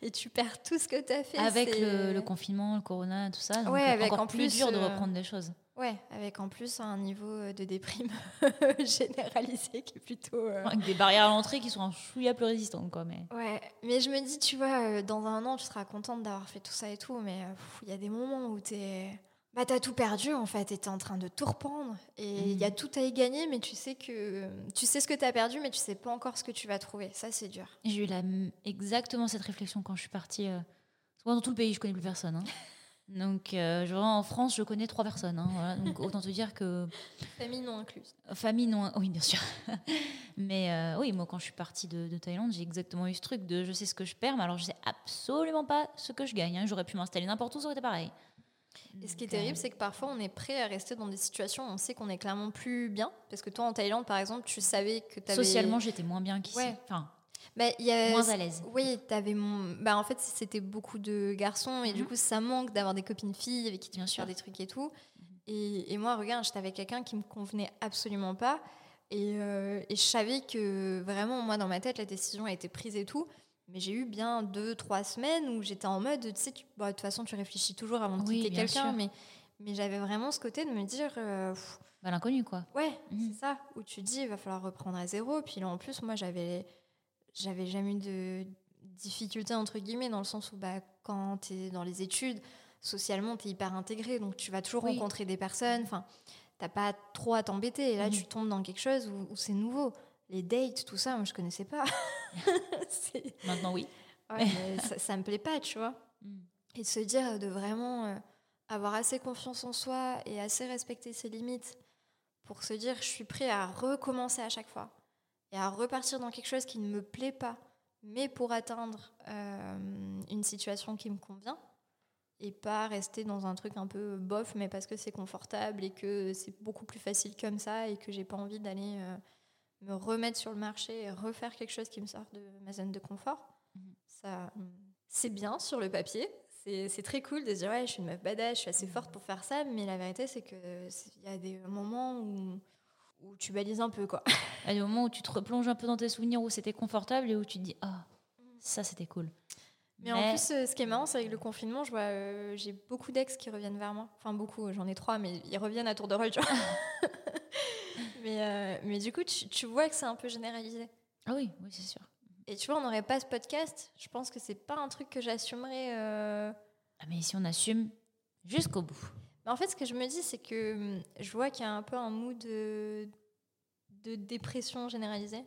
Et tu perds tout ce que tu as fait. Avec le, confinement, le corona, tout ça. Donc ouais, avec encore en plus, dur de reprendre des choses. Ouais, avec en plus un niveau de déprime généralisé qui est plutôt. Avec des barrières à l'entrée qui sont un chouïa plus résistantes, quoi. Mais... Ouais, mais je me dis, tu vois, dans un an, tu seras contente d'avoir fait tout ça et tout, mais il y a des moments où tu es bah, t'as tout perdu en fait, et t'es en train de tout reprendre. Et il y a mm. tout à y gagner, mais tu sais que tu sais ce que t'as perdu, mais tu sais pas encore ce que tu vas trouver. Ça, c'est dur. J'ai eu la, exactement cette réflexion quand je suis partie. Euh, dans tout le pays, je connais plus personne. Hein. Donc, euh, en France, je connais trois personnes. Hein, Donc, autant te dire que. Famille non incluse. Famille non. Oui, bien sûr. mais euh, oui, moi, quand je suis partie de, Thaïlande, j'ai exactement eu ce truc de je sais ce que je perds, mais alors je sais absolument pas ce que je gagne. Hein. J'aurais pu m'installer n'importe où, ça aurait été pareil. Et ce qui est terrible, c'est que parfois on est prêt à rester dans des situations où on sait qu'on est clairement plus bien. Parce que toi, en Thaïlande, par exemple, tu savais que tu avais. Socialement, j'étais moins bien qu'ici. Enfin, bah, y a... moins à l'aise. Oui, avais mon... bah, en fait, c'était beaucoup de garçons. Et du mhm. coup, ça manque d'avoir des copines filles avec qui tu peux faire des trucs et tout. Mhm. Et, et, moi, regarde, j'étais avec quelqu'un qui me convenait absolument pas. Et, euh, et, je savais que vraiment, moi, dans ma tête, la décision a été prise et tout. Mais j'ai eu bien deux, trois semaines où j'étais en mode, tu sais, bah, de toute façon, tu réfléchis toujours avant de quitter quelqu'un, mais, mais j'avais vraiment ce côté de me dire. Euh, bah, l'inconnu, quoi. Ouais, mhm. c'est ça, où tu dis, il va falloir reprendre à zéro. Puis là, en plus, moi, j'avais, j'avais jamais eu de difficultés, entre guillemets, dans le sens où bah, quand tu es dans les études, socialement, tu es hyper intégré, donc tu vas toujours rencontrer des personnes. Enfin, t'as pas trop à t'embêter. Et là, mhm. tu tombes dans quelque chose où c'est nouveau les dates, tout ça, moi je connaissais pas. Maintenant oui. ça, ça, me plaît pas, tu vois. Mm. Et de se dire de vraiment euh, avoir assez confiance en soi et assez respecter ses limites pour se dire je suis prêt à recommencer à chaque fois et à repartir dans quelque chose qui ne me plaît pas, mais pour atteindre euh, une situation qui me convient et pas rester dans un truc un peu bof, mais parce que c'est confortable et que c'est beaucoup plus facile comme ça et que j'ai pas envie d'aller euh, me remettre sur le marché et refaire quelque chose qui me sort de ma zone de confort. Mhm. Ça, c'est bien sur le papier. C'est très cool de se dire ouais, je suis une meuf badass, je suis assez forte pour faire ça, mais la vérité c'est que il y a des moments où, où tu balises un peu quoi. Il y a des moments où tu te replonges un peu dans tes souvenirs où c'était confortable et où tu te dis ah ça c'était cool. Mais, en plus, euh, ce qui est marrant, c'est avec le confinement, je vois, euh, j'ai beaucoup d'ex qui reviennent vers moi. Enfin, beaucoup, j'en ai trois, mais ils reviennent à tour de rôle, tu vois. Mais, euh, mais du coup, tu, tu vois que c'est un peu généralisé. Ah oui, oui, c'est sûr. Et tu vois, on n'aurait pas ce podcast. Je pense que c'est pas un truc que j'assumerais. Euh... Ah, mais si on assume jusqu'au bout. En fait, ce que je me dis, c'est que hum, je vois qu'il y a un peu un mood de, de dépression généralisée.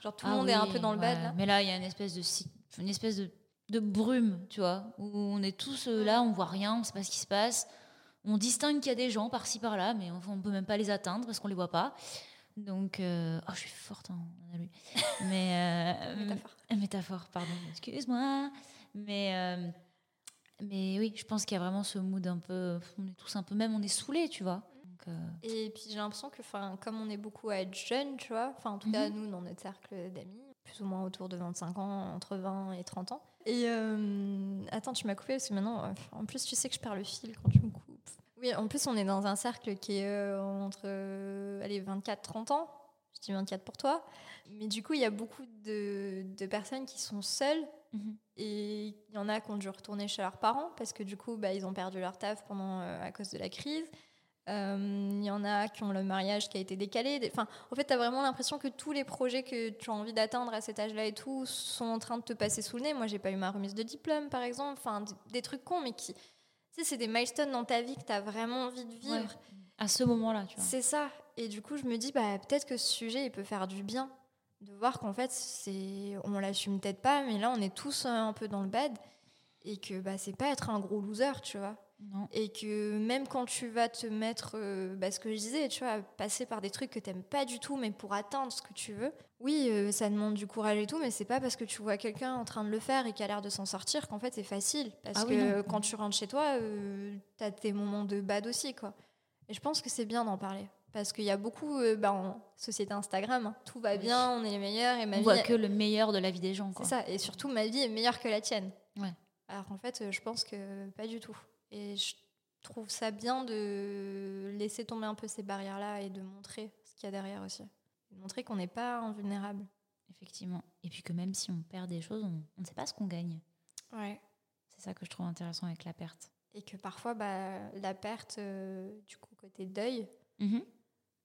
Genre tout le ah monde est un peu dans le bad. Là. Mais là, il y a une espèce de, une espèce de, de brume, tu vois, où on est tous euh, là, on voit rien, on sait pas ce qui se passe. On distingue qu'il y a des gens par-ci par-là, mais on ne peut même pas les atteindre parce qu'on les voit pas. Donc, euh, oh, je suis forte en lui. Mais euh, métaphore. métaphore, pardon. Excuse-moi. Mais euh, mais oui, je pense qu'il y a vraiment ce mood un peu. On est tous un peu même, on est saoulés, tu vois. Et puis j'ai l'impression que, comme on est beaucoup à être jeunes, tu vois. Enfin, en tout cas, mhm. nous, dans notre cercle d'amis, plus ou moins autour de 25 ans, entre 20 et 30 ans. Et attends, tu m'as coupé parce que maintenant, en plus, tu sais que je perds le fil quand tu me coupes. Oui, en plus, on est dans un cercle qui est euh, entre euh, allez, 24-30 ans. Je dis 24 pour toi. Mais du coup, il y a beaucoup de, de personnes qui sont seules. Mhm. Et il y en a qui ont dû retourner chez leurs parents parce que du coup, bah, ils ont perdu leur taf pendant, euh, à cause de la crise. Il y en a qui ont le mariage qui a été décalé. Enfin, en fait, tu as vraiment l'impression que tous les projets que tu as envie d'atteindre à cet âge-là et tout sont en train de te passer sous le nez. Moi, j'ai pas eu ma remise de diplôme, par exemple. Enfin, des trucs cons, mais qui, sais, c'est des milestones dans ta vie que tu as vraiment envie de vivre. À ce moment-là, tu vois. C'est ça. Et du coup, je me dis, bah, peut-être que ce sujet, il peut faire du bien. De voir qu'en fait, c'est on l'assume peut-être pas, mais là, on est tous un peu dans le bad. Et que bah, c'est pas être un gros loser, tu vois. Et que même quand tu vas te mettre, euh, bah, ce que je disais, tu vois, passer par des trucs que tu n'aimes pas du tout, mais pour atteindre ce que tu veux, oui, euh, ça demande du courage et tout, mais c'est pas parce que tu vois quelqu'un en train de le faire et qui a l'air de s'en sortir qu'en fait c'est facile. Parce ah que quand tu rentres chez toi, euh, tu as tes moments de bad aussi, quoi. Et je pense que c'est bien d'en parler. Parce qu'il y a beaucoup, euh, bah, en société Instagram, hein, tout va bien, on est les meilleurs et ma On vie. voit que le meilleur de la vie des gens. C'est ça, et surtout ma vie est meilleure que la tienne. Ouais. Alors qu'en fait, euh, je pense que pas du tout. Et je trouve ça bien de laisser tomber un peu ces barrières-là et de montrer ce qu'il y a derrière aussi. De montrer qu'on n'est pas invulnérable. Effectivement. Et puis que même si on perd des choses, on, on ne sait pas ce qu'on gagne. Ouais. C'est ça que je trouve intéressant avec la perte. Et que parfois, bah, la perte, euh, du coup, côté deuil, Mhm.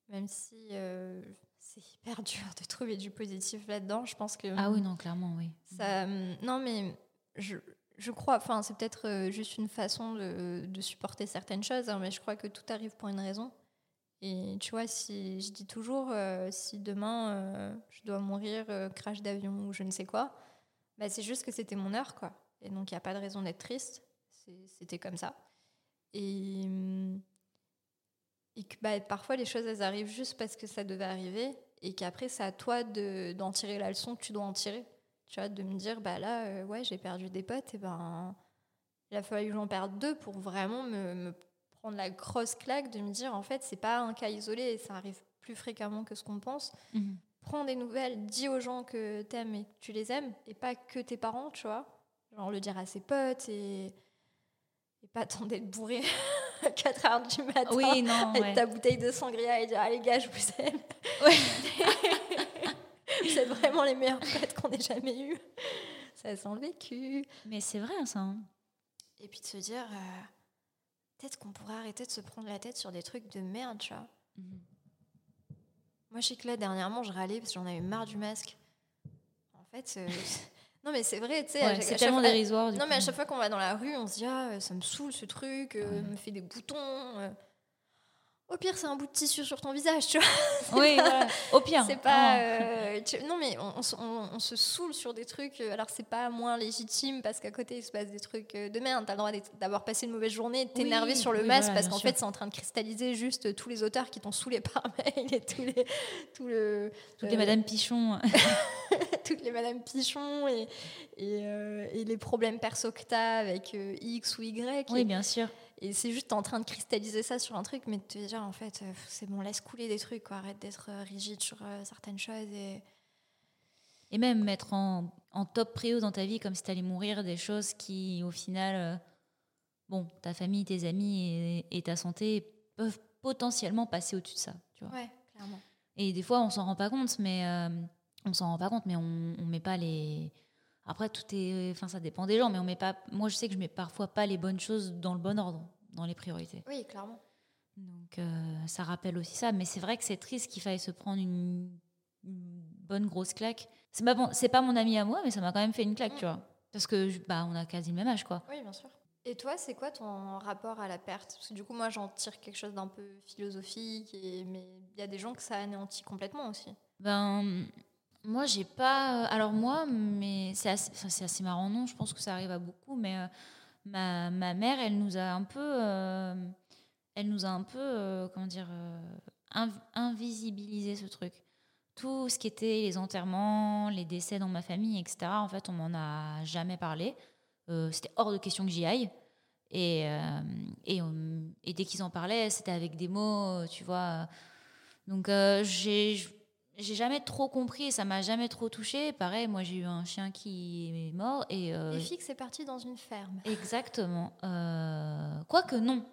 Même si euh, c'est hyper dur de trouver du positif là-dedans, je pense que. Ah oui, non, clairement, oui. Ça, hum, non, mais je, je crois, enfin, c'est peut-être euh, juste une façon de, de supporter certaines choses, hein, mais je crois que tout arrive pour une raison. Et tu vois, si je dis toujours, euh, si demain euh, je dois mourir, euh, crash d'avion ou je ne sais quoi, bah, c'est juste que c'était mon heure, quoi. Et donc, il n'y a pas de raison d'être triste. C'était comme ça. Et, hum, et que bah, parfois, les choses, elles arrivent juste parce que ça devait arriver. Et qu'après, c'est à toi de- d'en tirer la leçon que tu dois en tirer. Tu vois, de me dire, bah là, euh, ouais, j'ai perdu des potes, et ben, il a fallu que j'en perde deux pour vraiment me, me prendre la grosse claque de me dire, en fait, c'est pas un cas isolé, et ça arrive plus fréquemment que ce qu'on pense. Mhm. Prends des nouvelles, dis aux gens que t'aimes et que tu les aimes, et pas que tes parents, tu vois. Genre le dire à ses potes, et, et pas attendre d'être bourré 4 heures du matin. Oui, non, Avec ouais. ta bouteille de sangria et dire, ah les gars, je vous aime. Ouais. vous êtes vraiment les meilleurs potes qu'on ait jamais eu. Ça sent le vécu. Mais c'est vrai, ça. hein. Et puis de se dire, euh, peut-être qu'on pourrait arrêter de se prendre la tête sur des trucs de merde, tu vois. Mhm. Moi, je sais que là, dernièrement, je râlais parce que j'en avais marre du masque. En fait, euh, non, mais c'est vrai, tu sais. Ouais, c'est tellement fois- dérisoire. du Non, mais à chaque fois qu'on va dans la rue, on se dit, ah, ça me saoule ce truc, euh, Ouais. me fait des boutons. euh. Au pire, c'est un bout de tissu sur ton visage, tu vois. Oui. Au pire. C'est pas. euh, tu- Non, mais on, on se- on- on se saoule sur des trucs. euh, Alors, c'est pas moins légitime parce qu'à côté, il se passe des trucs euh, de merde. T'as le droit d'avoir passé une mauvaise journée, de t'énerver Oui, sur le oui, masque voilà, parce qu'en fait, c'est en train de cristalliser juste tous les auteurs qui t'ont saoulé par mail et tous les, tout le, Toutes les Madame Pichon. toutes les Madame Pichon et, et, euh, et les problèmes perso que t'as avec X ou Y. oui, et bien sûr. Et c'est juste en train de cristalliser ça sur un truc, mais de te dire en fait, euh, c'est bon, laisse couler des trucs, quoi. arrête d'être euh, rigide sur euh, certaines choses. Et... Et même mettre en, en top prio dans ta vie comme si tu allais mourir des choses qui, au final, bon, ta famille, tes amis et, et ta santé peuvent potentiellement passer au-dessus de ça. Tu vois. Ouais, clairement. Et des fois, on s'en rend pas compte, mais euh, on s'en rend pas compte, mais on, on met pas les. Après, tout est. Enfin, ça dépend des gens, mais on met pas. Moi, je sais que je mets parfois pas les bonnes choses dans le bon ordre, dans les priorités. Oui, clairement. Donc, euh, ça rappelle aussi ça. Mais c'est vrai que c'est triste qu'il faille se prendre une, une bonne grosse claque. C'est pas, bon, c'est pas mon ami à moi, mais ça m'a quand même fait une claque, Mm. tu vois. Parce que bah, on a quasi le même âge, quoi. Oui, bien sûr. Et toi, c'est quoi ton rapport à la perte? Parce que du coup, moi, j'en tire quelque chose d'un peu philosophique, et... mais il y a des gens que ça anéantit complètement aussi. Ben, moi, j'ai pas. Alors, moi, mais c'est assez, marrant, non Je pense que ça arrive à beaucoup, mais euh, ma, mère, elle nous a un peu. euh, elle nous a un peu. euh, comment dire euh, inv- invisibilisé ce truc. Tout ce qui était les enterrements, les décès dans ma famille, etc., en fait, on m'en a jamais parlé. Euh, c'était hors de question que j'y aille. Et, euh, et, dès qu'ils en parlaient, c'était avec des mots, tu vois. Donc, euh, j'ai j'ai jamais trop compris et ça m'a jamais trop touché. Pareil, moi j'ai eu un chien qui est mort et. euh, Les filles, c'est parti dans une ferme. Exactement. Euh, Quoique non.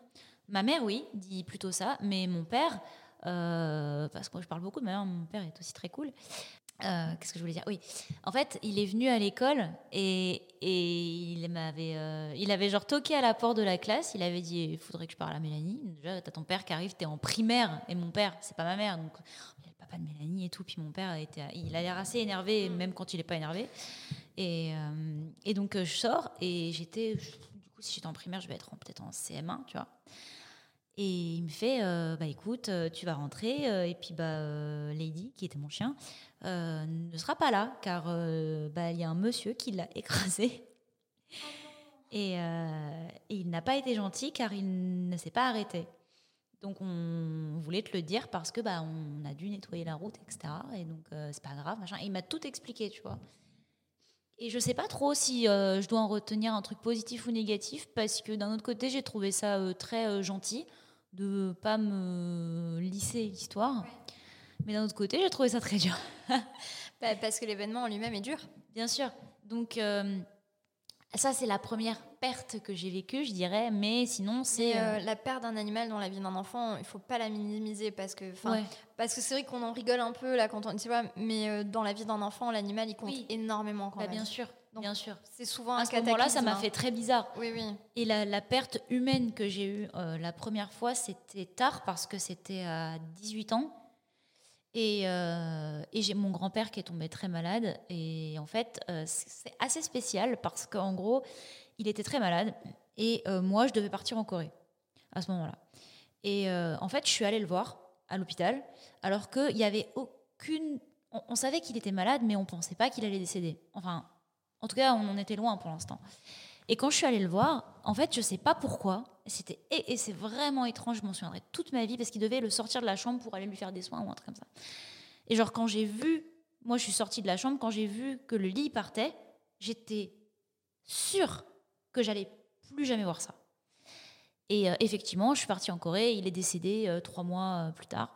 Ma mère, oui, dit plutôt ça, mais mon père, euh, parce que moi je parle beaucoup de ma mère, mon père est aussi très cool. Euh, Qu'est-ce que je voulais dire? Oui. En fait, il est venu à l'école et, et il m'avait, il avait genre toqué à la porte de la classe. Il avait dit il faudrait que je parle à Mélanie. Déjà, t'as ton père qui arrive, t'es en primaire et mon père, c'est pas ma mère, donc papa de Mélanie et tout. Puis mon père était, il a l'air assez énervé, même quand il est pas énervé. Et, euh, et donc euh, je sors et j'étais, du coup, si j'étais en primaire, je vais être peut-être en CM1, tu vois. Et il me fait, euh, bah écoute, tu vas rentrer euh, et puis bah euh, Lady, qui était mon chien, ne sera pas là car bah il y a un monsieur qui l'a écrasé. Et, et il n'a pas été gentil car il ne s'est pas arrêté. Donc on voulait te le dire parce que bah on a dû nettoyer la route, etc. Et donc euh, c'est pas grave, machin. Et il m'a tout expliqué, tu vois. Et je sais pas trop si euh, je dois en retenir un truc positif ou négatif parce que d'un autre côté j'ai trouvé ça euh, très euh, gentil de pas me lisser l'histoire. Mais d'un autre côté, j'ai trouvé ça très dur. Bah, parce que l'événement en lui-même est dur. Bien sûr. Donc, ça, c'est la première perte que j'ai vécue, je dirais. Mais sinon, c'est. Mais, euh, la perte d'un animal dans la vie d'un enfant, il faut pas la minimiser parce que, 'fin, Ouais. parce que c'est vrai qu'on en rigole un peu là quand on, tu vois, mais euh, dans la vie d'un enfant, l'animal il compte Oui. énormément quand Bah, même. bien sûr. Donc, bien sûr. C'est souvent un À ce moment-là, ça m'a hein. fait très bizarre. Oui, oui. Et la, la perte humaine que j'ai eue euh, la première fois, c'était tard parce que c'était à 18 ans. Et, euh, et j'ai mon grand-père qui est tombé très malade. Et en fait, euh, c'est assez spécial parce qu'en gros, il était très malade. Et euh, moi, je devais partir en Corée à ce moment-là. Et en fait, je suis allée le voir à l'hôpital alors qu'il n'y avait aucune... On, on savait qu'il était malade, mais on ne pensait pas qu'il allait décéder. Enfin, en tout cas, on en était loin pour l'instant. Et quand je suis allée le voir, en fait, je sais pas pourquoi. C'était et, et c'est vraiment étrange. Je m'en souviendrai toute ma vie parce qu'il devait le sortir de la chambre pour aller lui faire des soins ou un truc comme ça. Et genre quand j'ai vu, moi je suis sortie de la chambre quand j'ai vu que le lit partait, j'étais sûre que j'allais plus jamais voir ça. Et euh, effectivement, je suis partie en Corée. Il est décédé euh, trois mois euh, plus tard.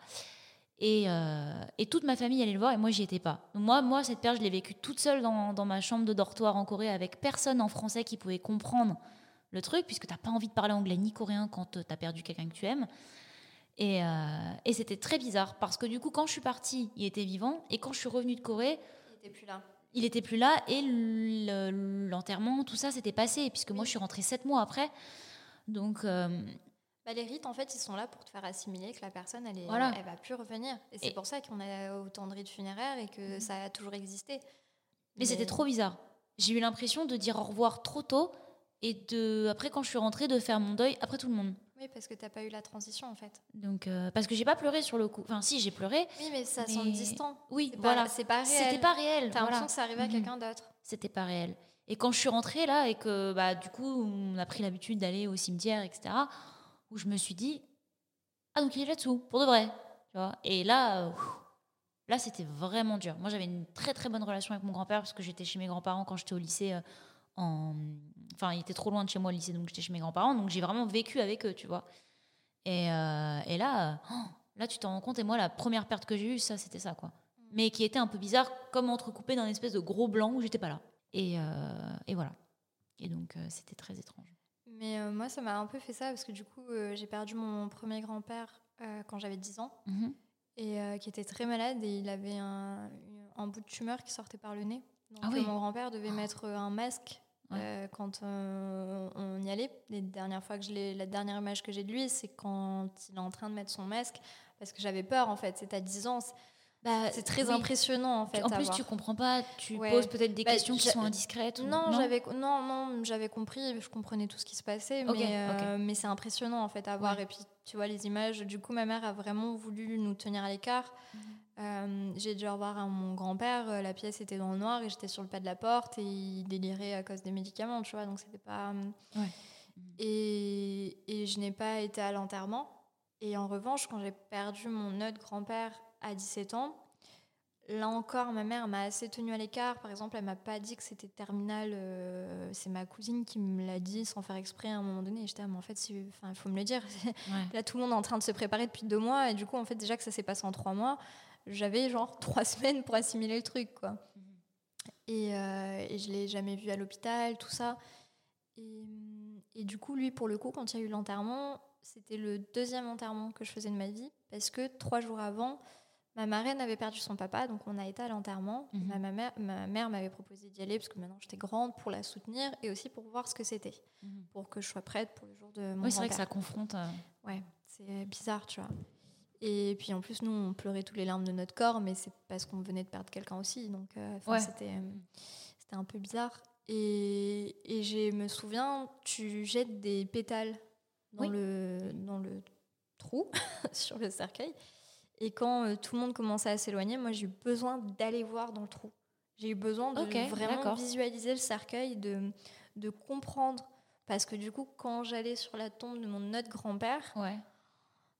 Et, euh, et toute ma famille allait le voir et moi j'y étais pas. Donc moi, moi cette perte, je l'ai vécue toute seule dans, dans ma chambre de dortoir en Corée avec personne en français qui pouvait comprendre le truc, puisque t'as pas envie de parler anglais ni coréen quand tu as perdu quelqu'un que tu aimes. Et, euh, et c'était très bizarre parce que du coup, quand je suis partie, il était vivant et quand je suis revenue de Corée, Il était plus là. il était plus là et le- l'enterrement, tout ça, s'était passé puisque moi je suis rentrée sept mois après. Donc euh, Bah, les rites, en fait, ils sont là pour te faire assimiler que la personne, elle, est, Voilà. elle va plus revenir. Et c'est pour ça qu'on a autant de rites funéraires et que ça a toujours existé. Mais c'était trop bizarre. J'ai eu l'impression de dire au revoir trop tôt et de après quand je suis rentrée de faire mon deuil après tout le monde. Oui, parce que t'as pas eu la transition, en fait. Donc euh, parce que j'ai pas pleuré sur le coup. Enfin si j'ai pleuré. Oui, mais ça Mais- semble distant. Oui, C'est voilà. pas, c'est pas réel. C'était pas réel. T'as voilà. l'impression que ça arrivait à Mhm. quelqu'un d'autre. C'était pas réel. Et quand je suis rentrée là et que bah du coup on a pris l'habitude d'aller au cimetière etc. Où je me suis dit ah donc il est là-dessous pour de vrai. Tu vois. Et là. euh, Là, c'était vraiment dur. Moi, j'avais une très très bonne relation avec mon grand-père parce que j'étais chez mes grands-parents quand j'étais au lycée. euh, en... Enfin, il était trop loin de chez moi, le lycée, donc j'étais chez mes grands-parents. Donc, j'ai vraiment vécu avec eux, tu vois. Et, euh, et là, oh, là, tu t'en rends compte. Et moi, la première perte que j'ai eue, ça, c'était ça, quoi. Mais qui était un peu bizarre, comme entrecoupé d'un espèce de gros blanc où j'étais pas là. Et, et voilà. Et donc, c'était très étrange. Mais euh, moi, ça m'a un peu fait ça parce que du coup, euh, j'ai perdu mon premier grand-père euh, quand j'avais 10 ans Mhm. et qui était très malade et il avait un, un bout de tumeur qui sortait par le nez. Donc, Ah oui. mon grand-père devait mettre euh, un masque Ouais. euh, quand euh, on y allait. Les dernières fois que je l'ai, la dernière image que j'ai de lui, c'est quand il est en train de mettre son masque parce que j'avais peur en fait. C'est à 10 ans, Bah, c'est très oui. impressionnant en fait. En plus, voir. tu comprends pas, tu Ouais. poses peut-être des Bah, questions qui sont indiscrètes. ou- Non, j'avais non non j'avais compris, je comprenais tout ce qui se passait, mais euh, mais c'est impressionnant en fait à voir. Et puis tu vois les images. Du coup, ma mère a vraiment voulu nous tenir à l'écart. Mhm. Euh, J'ai dû revoir à mon grand-père. euh, La pièce était dans le noir et j'étais sur le pas de la porte et il délirait à cause des médicaments, tu vois. Donc c'était pas. Ouais. Et, et je n'ai pas été à l'enterrement. Et en revanche, quand j'ai perdu mon autre grand-père à 17 ans, là encore, ma mère m'a assez tenue à l'écart. Par exemple, elle m'a pas dit que c'était terminal. euh, c'est ma cousine qui me l'a dit sans faire exprès à un moment donné. J'étais, ah, mais en fait, il faut me le dire. Ouais. Là, tout le monde est en train de se préparer depuis deux mois. Et du coup, en fait, déjà que ça s'est passé en trois mois, j'avais genre trois semaines pour assimiler le truc, quoi. Et, euh, et je l'ai jamais vu à l'hôpital, tout ça. Et, et du coup, lui, pour le coup, quand il y a eu l'enterrement, c'était le deuxième enterrement que je faisais de ma vie. Parce que trois jours avant, ma marraine avait perdu son papa. Donc, on a été à l'enterrement. Mhm. ma, ma mère, ma mère m'avait proposé d'y aller parce que maintenant j'étais grande pour la soutenir et aussi pour voir ce que c'était. Mhm. Pour que je sois prête pour le jour de mon Oui, c'est vrai que ça confronte. euh, Ouais, c'est bizarre, tu vois. Et puis en plus, nous, on pleurait tous les larmes de notre corps, mais c'est parce qu'on venait de perdre quelqu'un aussi. Donc, euh, enfin, Ouais. c'était, euh, c'était un peu bizarre. Et, et je me souviens, tu jettes des pétales dans, Oui. le, dans le trou, sur le cercueil. Et quand euh, tout le monde commençait à s'éloigner, moi, j'ai eu besoin d'aller voir dans le trou. J'ai eu besoin de vraiment visualiser le cercueil, de, de comprendre. Parce que du coup, quand j'allais sur la tombe de mon autre grand-père, Ouais.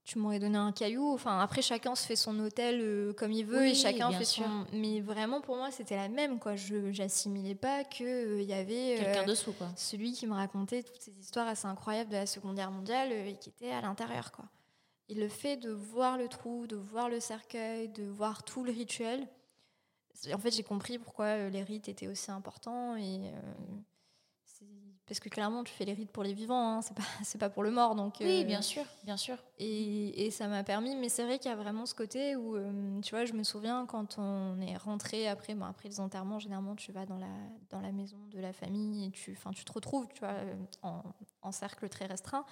tu m'aurais donné un caillou. Enfin, après, chacun se fait son hôtel euh, comme il veut Oui, et chacun fait sûr. son. Mais vraiment, pour moi, c'était la même. quoi. Je j'assimilais pas qu'il y avait euh, Quelqu'un dessous, quoi. celui qui me racontait toutes ces histoires assez incroyables de la Seconde Guerre mondiale euh, et qui était à l'intérieur. quoi. Et le fait de voir le trou, de voir le cercueil, de voir tout le rituel, en fait, j'ai compris pourquoi euh, les rites étaient aussi importants. Et, euh, parce que clairement, tu fais les rites pour les vivants, hein, c'est pas, c'est pas pour le mort. Donc, Oui, euh, bien sûr, bien sûr. Et, et ça m'a permis, mais c'est vrai qu'il y a vraiment ce côté où, euh, tu vois, je me souviens quand on est rentré après, bon, après les enterrements, généralement tu vas dans la, dans la maison de la famille et tu, tu te retrouves, tu vois, en, en cercle très restreint.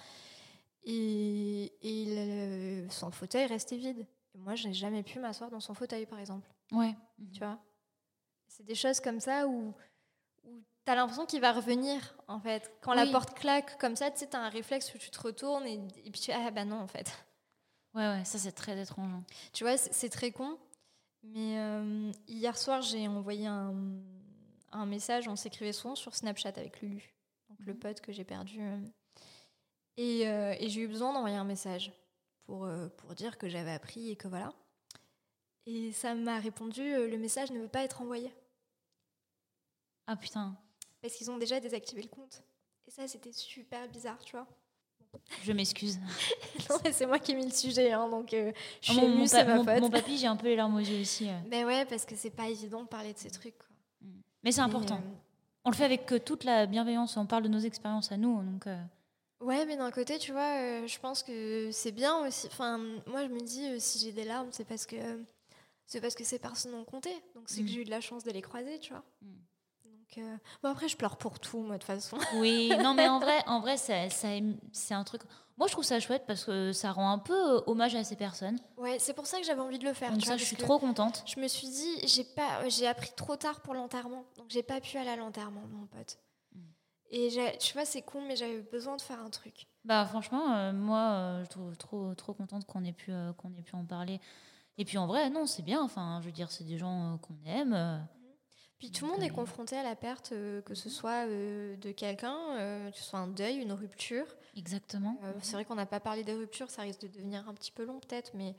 Et, son fauteuil restait vide. Et moi, j'ai jamais pu m'asseoir dans son fauteuil, par exemple. Ouais. Tu vois? C'est des choses comme ça où, où tu as l'impression qu'il va revenir, en fait. Quand la porte claque comme ça, tu sais, tu as un réflexe où tu te retournes et, et puis tu ah bah non, en fait. Ouais, ouais, ça c'est très étrange. hein. Tu vois, c'est très con. Mais euh, hier soir, j'ai envoyé un, un message, on s'écrivait souvent sur Snapchat avec Lulu, donc le Mhm. pote que j'ai perdu. Euh. Et, euh, et j'ai eu besoin d'envoyer un message pour, euh, pour dire que j'avais appris et que voilà. Et ça m'a répondu, euh, le message ne veut pas être envoyé. Ah putain, Parce qu'ils ont déjà désactivé le compte. Et ça, c'était super bizarre, tu vois. je m'excuse. Non, mais c'est moi qui ai mis le sujet, hein, donc euh, je suis mon, émue, c'est ma mon- faute. mon papy, j'ai un peu les larmes aux yeux aussi. euh. Ben ouais, parce que c'est pas évident de parler de ces trucs. quoi. Mais c'est important. euh, On le fait avec euh, toute la bienveillance, on parle de nos expériences à nous. Donc, Ouais, mais d'un côté, tu vois, euh, je pense que c'est bien aussi. Enfin, moi, je me dis, euh, si j'ai des larmes, c'est parce que c'est parce que ces personnes ont compté. Donc, c'est Mm. que j'ai eu de la chance de les croiser, tu vois. Mm. Donc, euh, bon, après, je pleure pour tout, moi, de toute façon. Oui, non, mais en vrai, en vrai ça, ça- c'est un truc. Moi, je trouve ça chouette parce que ça rend un peu hommage à ces personnes. Ouais, c'est pour ça que j'avais envie de le faire. Donc, tu ça, vois, je suis trop contente. Je me suis dit, j'ai pas, j'ai appris trop tard pour l'enterrement, donc j'ai pas pu aller à l'enterrement, mon pote. Et tu vois, c'est con, mais j'avais besoin de faire un truc. Bah, franchement, euh, moi, euh, je trouve trop, trop contente qu'on ait, pu, euh, qu'on ait pu en parler. Et puis, en vrai, non, c'est bien. Enfin, je veux dire, c'est des gens qu'on aime. euh. Puis tout le monde est confronté à la perte, que ce soit euh, de quelqu'un, que ce soit un deuil, une rupture. Exactement. C'est vrai qu'on n'a pas parlé des ruptures, ça risque de devenir un petit peu long peut-être, mais,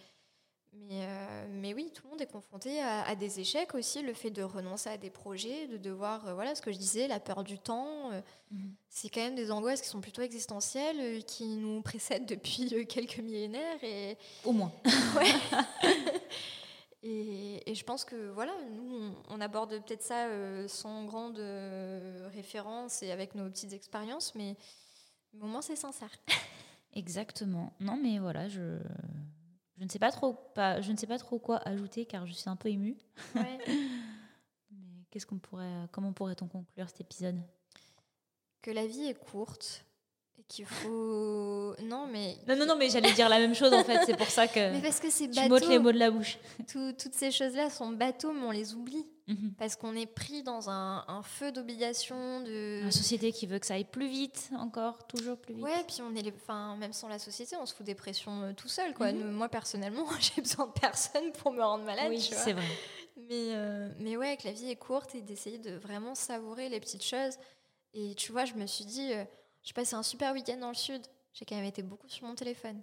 mais, euh, mais oui, tout le monde est confronté à, à des échecs aussi, le fait de renoncer à des projets, de devoir, euh, voilà ce que je disais, la peur du temps, euh, Mhm. c'est quand même des angoisses qui sont plutôt existentielles, qui nous précèdent depuis quelques millénaires. Et, Au moins. et, et je pense que voilà, nous, on, on aborde peut-être ça sans grande référence et avec nos petites expériences, mais au moins c'est sincère. Exactement. Non, mais voilà, je, je, ne sais pas trop, pas, je ne sais pas trop quoi ajouter car je suis un peu émue. Ouais. Mais qu'est-ce qu'on pourrait, comment pourrait-on conclure cet épisode? Que la vie est courte et qu'il faut. Non, mais. Non, non, non, mais j'allais dire la même chose en fait. C'est pour ça que Mais parce que c'est tu m'ôtes les bateau. mots de la bouche. Tout- toutes ces choses-là sont bateaux, mais on les oublie. Mhm. Parce qu'on est pris dans un, un feu d'obligation, de. La société qui veut que ça aille plus vite, encore, toujours plus vite. Ouais, puis on est les... enfin, même sans la société, on se fout des pressions euh, tout seul. Quoi. Mhm. Nous, moi, personnellement, j'ai besoin de personne pour me rendre malade. oui, c'est vrai. Mais, euh, mais ouais, que la vie est courte et d'essayer de vraiment savourer les petites choses. Et tu vois, je me suis dit, euh, j'ai passé un super week-end dans le sud. J'ai quand même été beaucoup sur mon téléphone.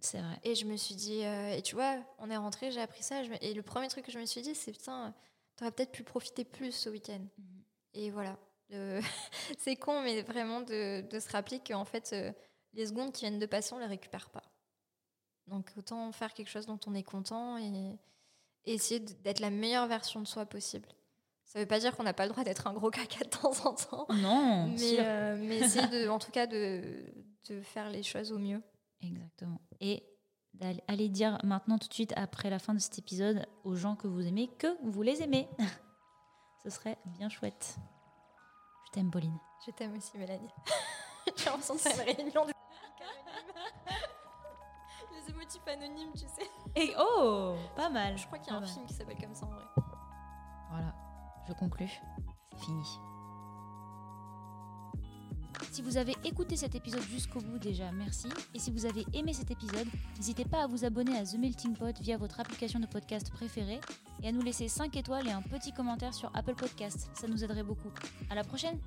C'est vrai. Et je me suis dit, euh, et tu vois, on est rentré, j'ai appris ça. je et le premier truc que je me suis dit, c'est putain, t'aurais peut-être pu profiter plus ce week-end. Mhm. Et voilà. De- c'est con, mais vraiment de, de se rappeler qu'en fait, euh, les secondes qui viennent de passer, on les récupère pas. Donc autant faire quelque chose dont on est content et, et essayer d'être la meilleure version de soi possible. Ça veut pas dire qu'on n'a pas le droit d'être un gros caca de temps en temps, Non, mais, euh, mais essayer de, en tout cas de, de faire les choses au mieux. Exactement. Et d'aller aller dire maintenant tout de suite après la fin de cet épisode aux gens que vous aimez que vous les aimez. Ce serait bien chouette. Je t'aime, Pauline. Je t'aime aussi, Mélanie. J'ai l'impression de faire une réunion des Les émotifs anonymes, tu sais. Et oh, pas mal. Je crois qu'il y a Pas un mal. film qui s'appelle comme ça en vrai. Voilà, je conclus. C'est fini. Si vous avez écouté cet épisode jusqu'au bout déjà, merci. Et si vous avez aimé cet épisode, n'hésitez pas à vous abonner à The Melting Pot via votre application de podcast préférée et à nous laisser 5 étoiles et un petit commentaire sur Apple Podcast. Ça nous aiderait beaucoup. À la prochaine